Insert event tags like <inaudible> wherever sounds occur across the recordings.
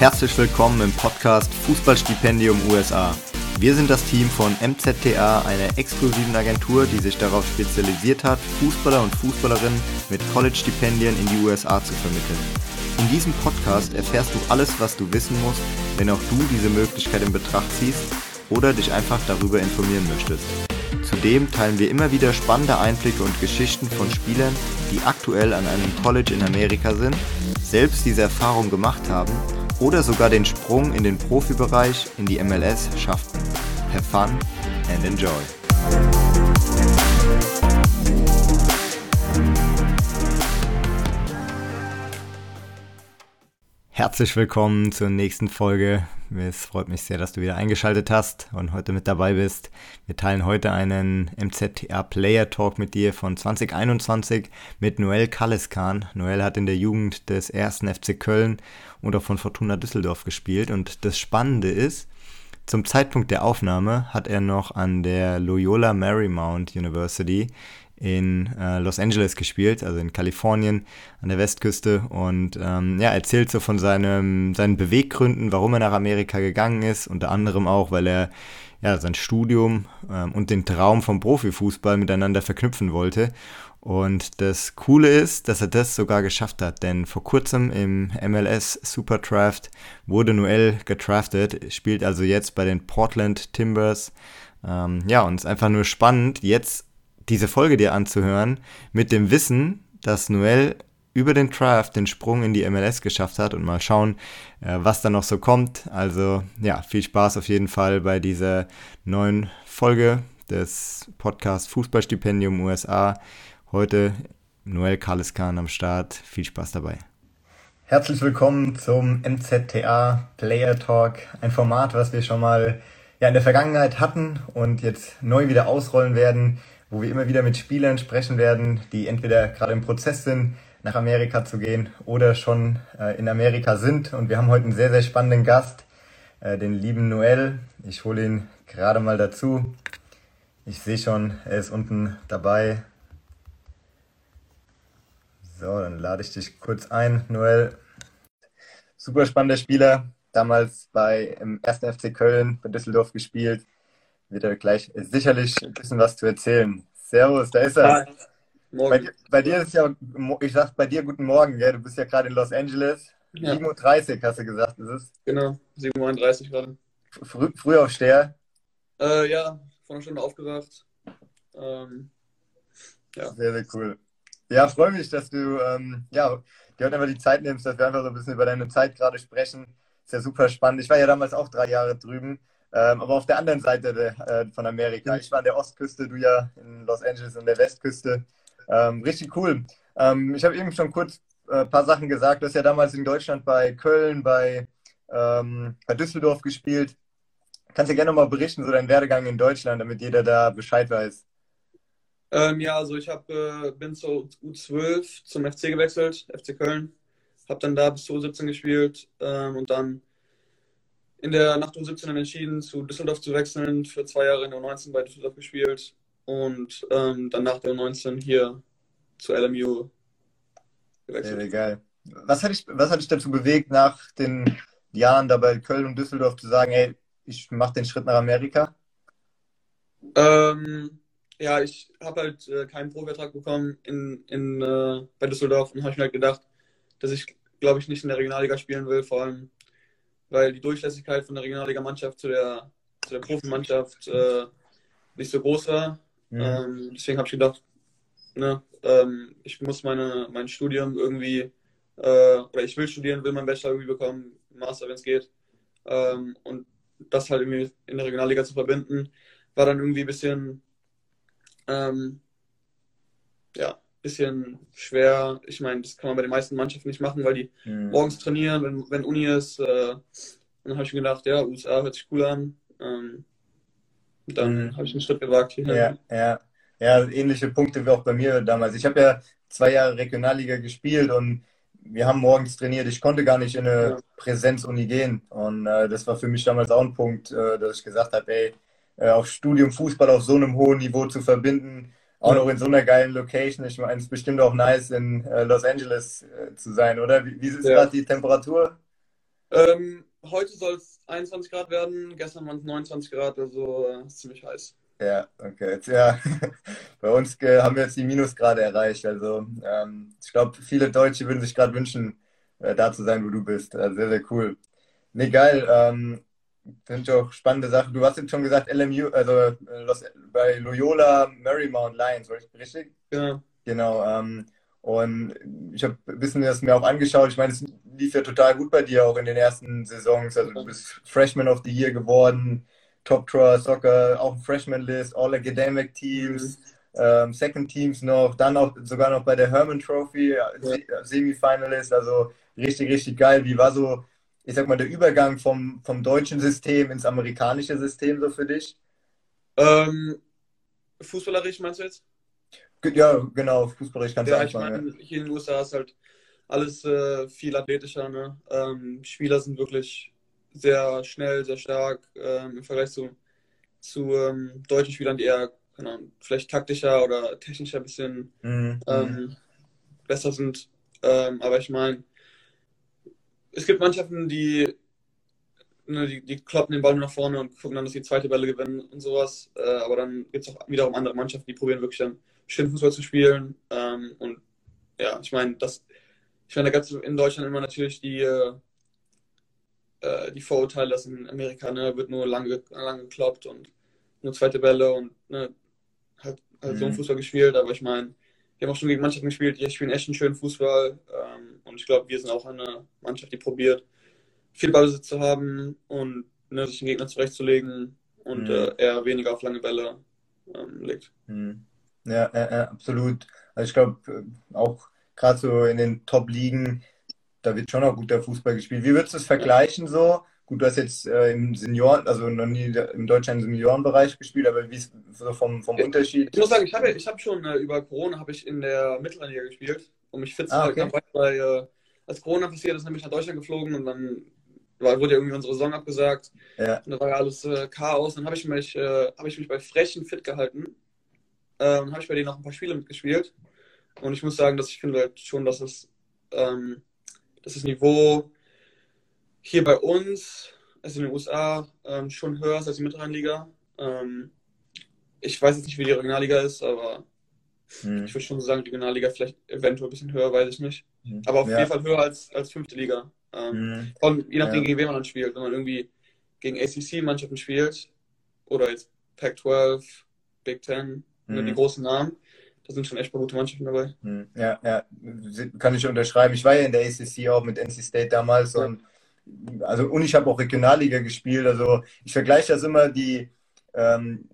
Herzlich willkommen im Podcast Fußballstipendium USA. Wir sind das Team von MZTA, einer exklusiven Agentur, die sich darauf spezialisiert hat, Fußballer und Fußballerinnen mit College-Stipendien in die USA zu vermitteln. In diesem Podcast erfährst du alles, was du wissen musst, wenn auch du diese Möglichkeit in Betracht ziehst oder dich einfach darüber informieren möchtest. Zudem teilen wir immer wieder spannende Einblicke und Geschichten von Spielern, die aktuell an einem College in Amerika sind, selbst diese Erfahrung gemacht haben oder sogar den Sprung in den Profibereich in die MLS schafften. Have fun and enjoy. Herzlich willkommen zur nächsten Folge. Es freut mich sehr, dass du wieder eingeschaltet hast und heute mit dabei bist. Wir teilen heute einen MZTA Player Talk mit dir von 2021 mit Noel Kaliskan. Noel hat in der Jugend des ersten FC Köln und auch von Fortuna Düsseldorf gespielt. Und das Spannende ist, zum Zeitpunkt der Aufnahme hat er noch an der Loyola Marymount University in äh, Los Angeles gespielt, also in Kalifornien an der Westküste und ähm, ja, erzählt so von seinem, seinen Beweggründen, warum er nach Amerika gegangen ist, unter anderem auch, weil er ja, sein Studium ähm, und den Traum vom Profifußball miteinander verknüpfen wollte. Und das Coole ist, dass er das sogar geschafft hat, denn vor kurzem im MLS Super Draft wurde Noel gedraftet, spielt also jetzt bei den Portland Timbers. Ähm, ja, und es ist einfach nur spannend, jetzt diese Folge dir anzuhören, mit dem Wissen, dass Noel über den Draft den Sprung in die MLS geschafft hat und mal schauen, äh, was da noch so kommt. Also ja, viel Spaß auf jeden Fall bei dieser neuen Folge des Podcasts Fußballstipendium USA. Heute Noel Kaliskan am Start. Viel Spaß dabei. Herzlich willkommen zum MZTA Player Talk, ein Format, was wir schon mal ja, in der Vergangenheit hatten und jetzt neu wieder ausrollen werden wo wir immer wieder mit Spielern sprechen werden, die entweder gerade im Prozess sind, nach Amerika zu gehen oder schon äh, in Amerika sind. Und wir haben heute einen sehr, sehr spannenden Gast, äh, den lieben Noel. Ich hole ihn gerade mal dazu. Ich sehe schon, er ist unten dabei. So, dann lade ich dich kurz ein, Noel. Super spannender Spieler, damals bei im 1. FC Köln bei Düsseldorf gespielt wird er gleich sicherlich ein bisschen was zu erzählen. Servus, da ist er. Bei dir, bei, dir ist ja, ich sag bei dir guten Morgen, gell? du bist ja gerade in Los Angeles. Ja. 7.30 Uhr hast du gesagt, ist es? Genau, 7.31 Uhr gerade. Früh, früh aufsteher? Äh, ja, vor einer Stunde aufgewacht. Ähm, ja. Sehr, sehr cool. Ja, freue mich, dass du ähm, ja, dir heute einfach die Zeit nimmst, dass wir einfach so ein bisschen über deine Zeit gerade sprechen. Ist ja super spannend. Ich war ja damals auch drei Jahre drüben. Ähm, aber auf der anderen Seite de, äh, von Amerika. Ich war an der Ostküste, du ja in Los Angeles an der Westküste. Ähm, richtig cool. Ähm, ich habe eben schon kurz ein äh, paar Sachen gesagt. Du hast ja damals in Deutschland bei Köln, bei, ähm, bei Düsseldorf gespielt. Kannst du gerne mal berichten, so dein Werdegang in Deutschland, damit jeder da Bescheid weiß. Ähm, ja, also ich hab, äh, bin zur U12 zum FC gewechselt, FC Köln. Habe dann da bis zu U17 gespielt ähm, und dann in der Nacht um 17 entschieden, zu Düsseldorf zu wechseln, für zwei Jahre in der U19 bei Düsseldorf gespielt und ähm, dann nach der U19 hier zu LMU gewechselt. Sehr geil. Was hat, dich, was hat dich dazu bewegt, nach den Jahren da bei Köln und Düsseldorf zu sagen, ey, ich mache den Schritt nach Amerika? Ähm, ja, ich habe halt äh, keinen Provertrag bekommen in, in, äh, bei Düsseldorf und habe mir halt gedacht, dass ich, glaube ich, nicht in der Regionalliga spielen will, vor allem weil die Durchlässigkeit von der Regionalliga-Mannschaft zu der, zu der Profimannschaft äh, nicht so groß war. Mhm. Ähm, deswegen habe ich gedacht, ne, ähm, ich muss meine, mein Studium irgendwie, äh, oder ich will studieren, will meinen Bachelor irgendwie bekommen, Master, wenn es geht. Ähm, und das halt irgendwie in der Regionalliga zu verbinden, war dann irgendwie ein bisschen, ähm, ja, bisschen schwer. Ich meine, das kann man bei den meisten Mannschaften nicht machen, weil die mhm. morgens trainieren, wenn, wenn Uni ist. Äh, dann habe ich mir gedacht, ja, USA hört sich cool an. Ähm, dann mhm. habe ich einen Schritt gewagt hierhin. Ja, ja. Ja, ähnliche Punkte wie auch bei mir damals. Ich habe ja zwei Jahre Regionalliga gespielt und wir haben morgens trainiert. Ich konnte gar nicht in eine ja. Präsenzuni gehen. Und äh, das war für mich damals auch ein Punkt, äh, dass ich gesagt habe, ey, äh, auch Studium Fußball auf so einem hohen Niveau zu verbinden, auch noch in so einer geilen Location. Ich meine, es ist bestimmt auch nice, in äh, Los Angeles äh, zu sein, oder? Wie, wie ist ja. gerade die Temperatur? Ähm, heute soll es 21 Grad werden, gestern waren es 29 Grad, also äh, ziemlich heiß. Ja, okay. Jetzt, ja. <laughs> Bei uns äh, haben wir jetzt die Minusgrade erreicht. Also ähm, ich glaube, viele Deutsche würden sich gerade wünschen, äh, da zu sein, wo du bist. Also sehr, sehr cool. Nee, geil. Ähm, Finde ich auch spannende Sache. Du hast jetzt schon gesagt, LMU, also äh, bei Loyola Marymount Lions, richtig? Ja. Genau. Ähm, und ich habe ein bisschen das mir auch angeschaut. Ich meine, es lief ja total gut bei dir auch in den ersten Saisons. Also du bist Freshman of the Year geworden, Top Draw Soccer, auch Freshman List, All Academic Teams, mhm. ähm, Second Teams noch, dann auch sogar noch bei der Herman Trophy, ja. Semifinalist. Also richtig, richtig geil. Wie war so ich sag mal, der Übergang vom, vom deutschen System ins amerikanische System so für dich? Ähm, fußballerisch meinst du jetzt? Ja, genau, fußballerisch kannst ja, du. Ich meine, hier in den USA ist halt alles äh, viel athletischer. Ne? Ähm, Spieler sind wirklich sehr schnell, sehr stark ähm, im Vergleich zu, zu ähm, deutschen Spielern, die eher Ahnung, vielleicht taktischer oder technischer ein bisschen mhm. Ähm, besser sind. Ähm, aber ich meine, es gibt Mannschaften, die, ne, die, die kloppen den Ball nach vorne und gucken dann, dass die zweite Bälle gewinnen und sowas. Äh, aber dann gibt es auch wiederum andere Mannschaften, die probieren wirklich dann schön Fußball zu spielen. Ähm, und ja, ich meine, das, ich meine, da gab es in Deutschland immer natürlich die, äh, die Vorurteile, dass in Amerika ne, wird nur lange, lang gekloppt und nur zweite Bälle und ne, halt, halt mhm. so ein Fußball gespielt. Aber ich meine, wir haben auch schon gegen Mannschaften gespielt, die spielen echt einen schönen Fußball. Ähm, und ich glaube, wir sind auch eine Mannschaft, die probiert, viel Ballbesitz zu haben und ne, sich den Gegner zurechtzulegen und mhm. äh, eher weniger auf lange Bälle ähm, legt. Mhm. Ja, ja, absolut. Also ich glaube, äh, auch gerade so in den Top-Ligen, da wird schon auch guter Fußball gespielt. Wie würdest du es vergleichen so? Gut, du hast jetzt äh, im Senioren, also noch nie im Seniorenbereich gespielt, aber wie ist so vom, vom Unterschied? Ich muss sagen, ich habe ich hab schon äh, über Corona habe ich in der Mittelliga gespielt, um mich fit zu ah, halten. Okay. Weil, äh, als Corona passiert ist, nämlich nach Deutschland geflogen und dann war, wurde ja irgendwie unsere Saison abgesagt. Ja. Und da war ja alles äh, Chaos. Dann habe ich, mich, äh, hab ich mich bei Frechen fit gehalten. Ähm, habe ich bei denen noch ein paar Spiele mitgespielt. Und ich muss sagen, dass ich finde halt schon, dass es ähm, dass das Niveau hier bei uns, also in den USA, ähm, schon höher ist als die Mittelrheinliga. Ähm, ich weiß jetzt nicht, wie die Regionalliga ist, aber hm. ich würde schon sagen, Regionalliga vielleicht eventuell ein bisschen höher, weiß ich nicht. Hm. Aber auf ja. jeden Fall höher als, als fünfte Liga. Ähm, hm. je nachdem, ja. gegen wen man dann spielt. Wenn man irgendwie gegen ACC-Mannschaften spielt oder jetzt Pac-12, Big Ten, ne, die hm. großen Namen, da sind schon echt mal gute Mannschaften dabei. Hm. Ja, ja, kann ich unterschreiben. Ich war ja in der ACC auch mit NC State damals ja. und also und ich habe auch Regionalliga gespielt. Also ich vergleiche das immer, die, ähm,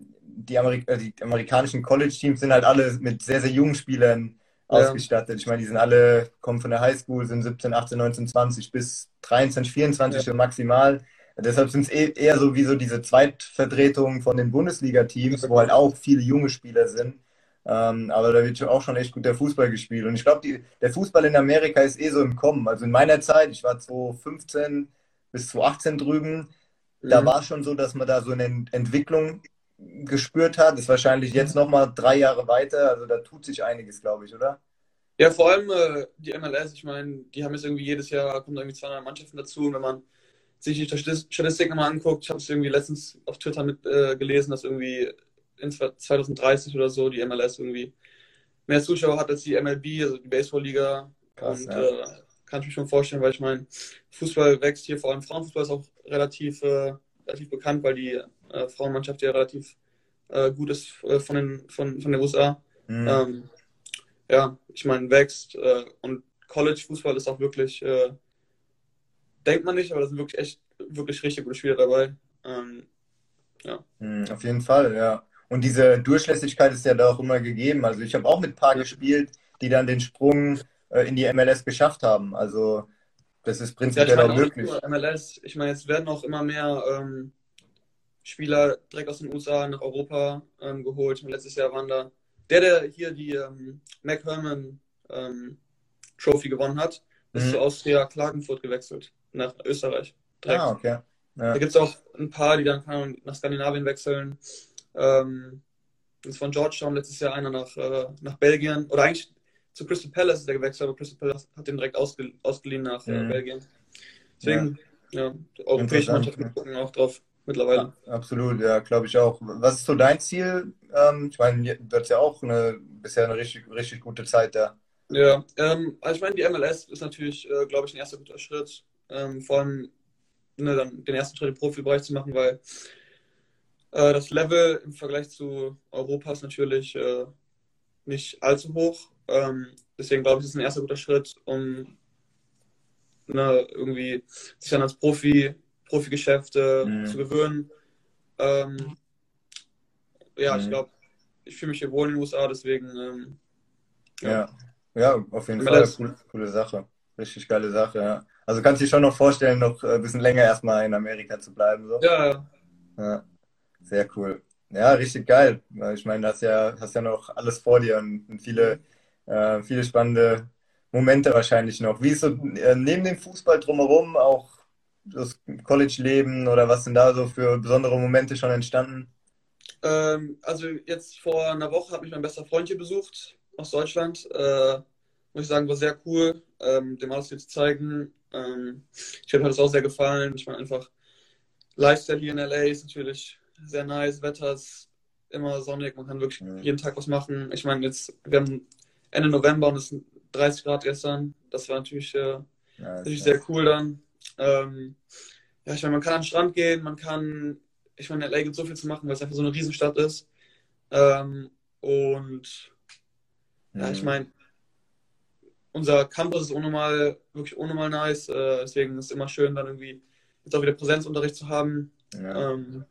die, Amerik äh, die amerikanischen College-Teams sind halt alle mit sehr, sehr jungen Spielern ja. ausgestattet. Ich meine, die sind alle, kommen von der Highschool, sind 17, 18, 19, 20 bis 23, 24 ja. maximal. Deshalb sind es eh, eher so wie so diese Zweitvertretungen von den Bundesliga-Teams, wo halt auch viele junge Spieler sind. Ähm, aber da wird auch schon echt gut der Fußball gespielt. Und ich glaube, der Fußball in Amerika ist eh so im Kommen. Also in meiner Zeit, ich war 2015 bis 2018 drüben, mhm. da war es schon so, dass man da so eine Entwicklung gespürt hat. Ist wahrscheinlich jetzt nochmal drei Jahre weiter. Also da tut sich einiges, glaube ich, oder? Ja, vor allem äh, die MLS, ich meine, die haben jetzt irgendwie jedes Jahr, kommen irgendwie 200 Mannschaften dazu. Und wenn man sich die Statistik nochmal anguckt, ich habe es irgendwie letztens auf Twitter mit äh, gelesen, dass irgendwie in 2030 oder so die MLS irgendwie mehr Zuschauer hat als die MLB, also die Baseballliga. Und ja. äh, kann ich mir schon vorstellen, weil ich meine, Fußball wächst hier, vor allem Frauenfußball ist auch relativ, äh, relativ bekannt, weil die äh, Frauenmannschaft ja relativ äh, gut ist äh, von, den, von, von den USA. Mhm. Ähm, ja, ich meine, wächst äh, und College-Fußball ist auch wirklich, denkt man nicht, aber da sind wirklich echt, wirklich richtig gute Spieler dabei. Ähm, ja. Mhm, auf jeden Fall, ja. Und diese Durchlässigkeit ist ja da auch immer gegeben. Also ich habe auch mit ein paar gespielt, die dann den Sprung äh, in die MLS geschafft haben. Also das ist prinzipiell ja, auch möglich. MLS, ich meine, jetzt werden auch immer mehr ähm, Spieler direkt aus den USA nach Europa ähm, geholt. Letztes Jahr waren da der, der hier die ähm, Mac Herman ähm, Trophy gewonnen hat, ist mhm. zu Austria Klagenfurt gewechselt, nach Österreich. Direkt. Ah, okay. Ja. Da gibt es auch ein paar, die dann nach Skandinavien wechseln. Ähm, das ist von Georgetown letztes Jahr einer nach, äh, nach Belgien. Oder eigentlich zu Crystal Palace ist er gewechselt, aber Crystal Palace hat den direkt ausge, ausgeliehen nach äh, mhm. Belgien. Deswegen, ja, europäische Mannschaften gucken auch drauf mittlerweile. Ja, absolut, ja, glaube ich auch. Was ist so dein Ziel? Ähm, ich meine, du hast ja auch eine, bisher eine richtig, richtig gute Zeit da. Ja, ähm, also ich meine, die MLS ist natürlich, äh, glaube ich, ein erster guter Schritt. Ähm, vor allem ne, dann den ersten Schritt im Profibereich zu machen, weil äh, das Level im Vergleich zu Europa ist natürlich äh, nicht allzu hoch. Ähm, deswegen glaube ich, ist ein erster guter Schritt, um ne, irgendwie sich dann als Profi, Profigeschäft äh, mhm. zu gewöhnen. Ähm, ja, mhm. ich glaube, ich fühle mich hier wohl in den USA, deswegen. Ähm, ja. ja. ja, auf jeden Fall. Coole, coole Sache. Richtig geile Sache, ja. Also kannst du dir schon noch vorstellen, noch ein bisschen länger erstmal in Amerika zu bleiben. So. Ja, ja. Sehr cool. Ja, richtig geil. Ich meine, hast ja, hast ja noch alles vor dir und viele, äh, viele spannende Momente wahrscheinlich noch. Wie ist so äh, neben dem Fußball drumherum auch das College-Leben oder was sind da so für besondere Momente schon entstanden? Ähm, also jetzt vor einer Woche hat mich mein bester Freund hier besucht aus Deutschland. Äh, muss ich sagen, war sehr cool, ähm, dem alles hier zu zeigen. Ähm, ich habe mir das auch sehr gefallen. Ich meine einfach, Lifestyle hier in LA ist natürlich sehr nice. Wetter ist immer sonnig, man kann wirklich mhm. jeden Tag was machen. Ich meine, jetzt, wir haben Ende November und es sind 30 Grad gestern. Das war natürlich, äh, ja, natürlich sehr cool dann. Ähm, ja, ich meine, man kann an den Strand gehen, man kann, ich meine, in LA gibt so viel zu machen, weil es einfach so eine Riesenstadt ist. Ähm, und mhm. ja, ich mhm. meine, unser Campus ist unnormal, wirklich unnormal nice. Äh, deswegen ist es immer schön, dann irgendwie jetzt auch wieder Präsenzunterricht zu haben. Ja. Ähm,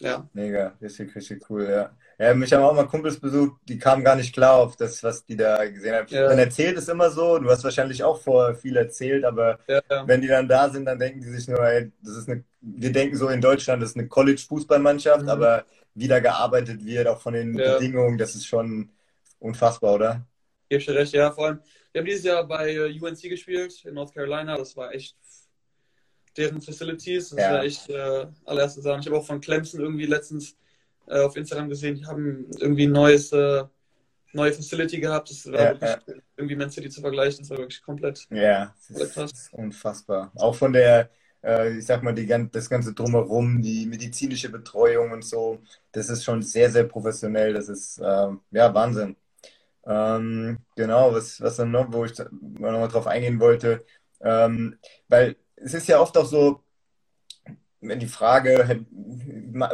ja. Mega, richtig, richtig cool, ja. Ja, mich haben auch mal Kumpels besucht, die kamen gar nicht klar auf das, was die da gesehen haben. Ja. Man erzählt es immer so, du hast wahrscheinlich auch vorher viel erzählt, aber ja, ja. wenn die dann da sind, dann denken die sich nur, ey, das ist eine, wir denken so in Deutschland, das ist eine College-Fußballmannschaft, mhm. aber wie da gearbeitet wird, auch von den Bedingungen, das ist schon unfassbar, oder? Gibst du recht, ja, vor allem, wir haben dieses Jahr bei äh, UNC gespielt in North Carolina, das war echt deren Facilities. Das ja. ist echt äh, allererste Sache. Ich habe auch von Clemson irgendwie letztens äh, auf Instagram gesehen, die haben irgendwie ein neues, äh, neue Facility gehabt. Das war ja, wirklich ja. irgendwie Man City zu vergleichen. Das war wirklich komplett. Ja, das ist unfassbar. Auch von der, äh, ich sag mal, die, das ganze Drumherum, die medizinische Betreuung und so, das ist schon sehr, sehr professionell. Das ist, ähm, ja, Wahnsinn. Ähm, genau, was, was dann noch, wo ich nochmal drauf eingehen wollte, ähm, weil es ist ja oft auch so, wenn die Frage,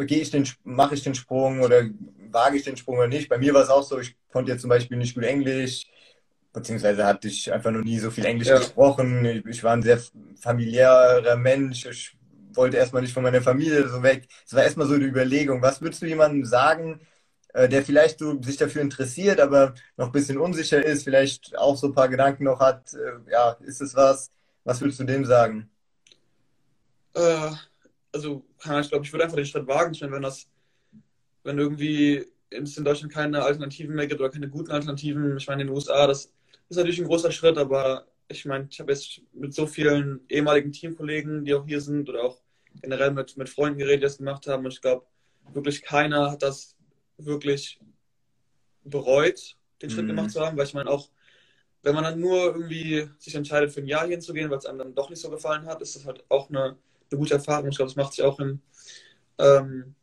gehe ich den, mache ich den Sprung oder wage ich den Sprung oder nicht. Bei mir war es auch so, ich konnte jetzt zum Beispiel nicht gut Englisch, beziehungsweise hatte ich einfach noch nie so viel Englisch ja. gesprochen. Ich, ich, war ein sehr familiärer Mensch. Ich wollte erstmal nicht von meiner Familie so weg. Es war erstmal so eine Überlegung. Was würdest du jemandem sagen, äh, der vielleicht so sich dafür interessiert, aber noch ein bisschen unsicher ist, vielleicht auch so ein paar Gedanken noch hat, äh, ja, ist es was? Was würdest du dem sagen? Äh, also, ich glaube, ich würde einfach den Schritt wagen. Ich meine, wenn das, wenn irgendwie es in Deutschland keine Alternativen mehr gibt oder keine guten Alternativen, ich meine, in den USA, das ist natürlich ein großer Schritt, aber ich meine, ich habe jetzt mit so vielen ehemaligen Teamkollegen, die auch hier sind oder auch generell mit, mit Freunden geredet, die das gemacht haben und ich glaube, wirklich keiner hat das wirklich bereut, den Schritt mhm. gemacht zu haben, weil ich meine auch, wenn man dann nur irgendwie sich entscheidet, für ein Jahr hinzugehen, weil es einem dann doch nicht so gefallen hat, ist das halt auch eine eine gute Erfahrung. Ich glaube, das macht sich auch im, ähm,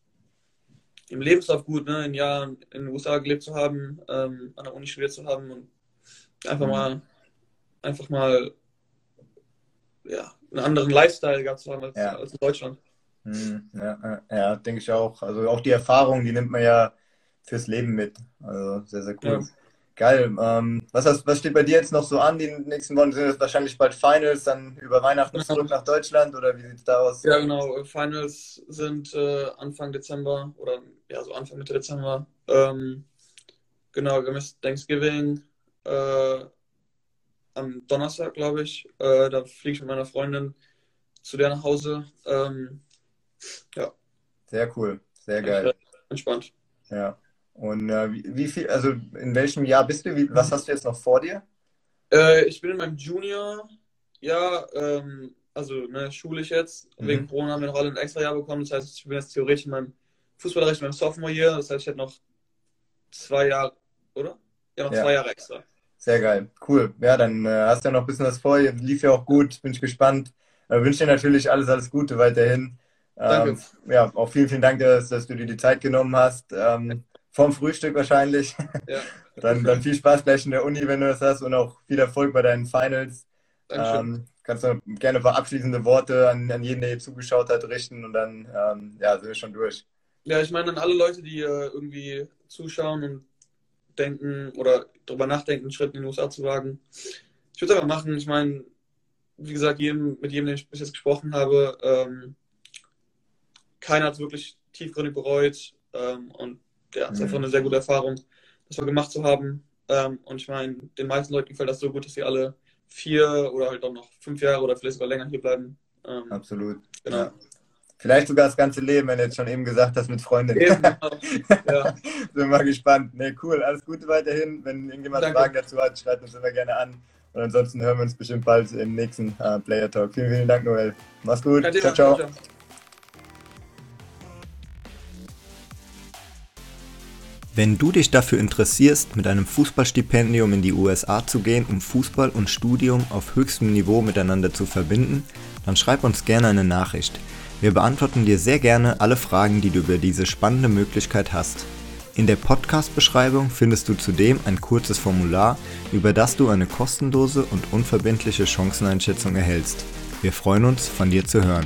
im Lebenslauf gut, ne? in Jahren in den USA gelebt zu haben, ähm, an der Uni studiert zu haben und einfach mhm. mal einfach mal ja, einen anderen Lifestyle gehabt zu haben als, ja. als in Deutschland. Mhm. Ja, ja, denke ich auch. Also auch die Erfahrung, die nimmt man ja fürs Leben mit. Also sehr, sehr cool. Ja. Geil. Ähm, was, hast, was steht bei dir jetzt noch so an? Die nächsten Wochen sind es wahrscheinlich bald Finals, dann über Weihnachten zurück nach Deutschland oder wie sieht es da aus? Ja, genau. Finals sind äh, Anfang Dezember oder ja, so Anfang Mitte Dezember. Ähm, genau, wir haben Thanksgiving äh, am Donnerstag, glaube ich. Äh, da fliege ich mit meiner Freundin zu der nach Hause. Ähm, ja. Sehr cool, sehr geil. Entspannt. Ja. Und äh, wie, wie, viel, also in welchem Jahr bist du? Wie, was hast du jetzt noch vor dir? Äh, ich bin in meinem Junior-Jahr, ähm, also ne, schulisch jetzt. Mhm. Wegen Corona haben wir noch alle ein extra Jahr bekommen. Das heißt, ich bin jetzt theoretisch in meinem Fußballrecht in meinem Sophomore-Year. Das heißt, ich hätte noch zwei Jahre, oder? Ja, noch ja. zwei Jahre extra. Sehr geil, cool. Ja, dann äh, hast du ja noch ein bisschen was vor. Lief ja auch gut. Bin ich gespannt, äh, wünsche dir natürlich alles, alles Gute weiterhin. Danke. Ähm, ja, auch vielen, vielen Dank, dass, dass, du dir die Zeit genommen hast. Ähm, vorm Frühstück wahrscheinlich. Ja. <laughs> dann, dann viel Spaß gleich in der Uni, wenn du das hast und auch viel Erfolg bei deinen Finals. Ähm, kannst du gerne ein paar abschließende Worte an, an jeden, der hier zugeschaut hat, richten und dann ähm, ja, sind wir schon durch. Ja, ich meine an alle Leute, die äh, irgendwie zuschauen und denken oder darüber nachdenken, einen Schritt in die USA zu wagen. Ich würde es einfach machen. Ich meine, wie gesagt, jedem, mit jedem, den ich bis jetzt gesprochen habe, ähm, keiner hat es wirklich tiefgründig bereut. Ähm, und ja, es ist mhm. einfach eine sehr gute Erfahrung, das mal gemacht zu haben. Ähm, und ich meine, den meisten Leuten gefällt das so gut, dass sie alle vier oder halt auch noch fünf Jahre oder vielleicht sogar länger hier bleiben. Ähm, Absolut. Genau. Ja. Vielleicht sogar das ganze Leben, wenn du jetzt schon eben gesagt hast, mit Freunden. Eben, <laughs> genau. ja. <laughs> Bin mal gespannt. Ne, cool. Alles Gute weiterhin. Wenn irgendjemand Danke. Fragen dazu hat, schreibt uns immer gerne an. Und ansonsten hören wir uns bestimmt bald im nächsten uh, Player Talk. Vielen, vielen Dank, Noel. Mach's gut. ciao, ciao. ciao. Wenn du dich dafür interessierst, mit einem Fußballstipendium in die USA zu gehen, um Fußball und Studium auf höchstem Niveau miteinander zu verbinden, dann schreib uns gerne eine Nachricht. Wir beantworten dir sehr gerne alle Fragen, die du über diese spannende Möglichkeit hast. In der Podcast-Beschreibung findest du zudem ein kurzes Formular, über das du eine kostenlose und unverbindliche Chanceneinschätzung erhältst. Wir freuen uns, von dir zu hören.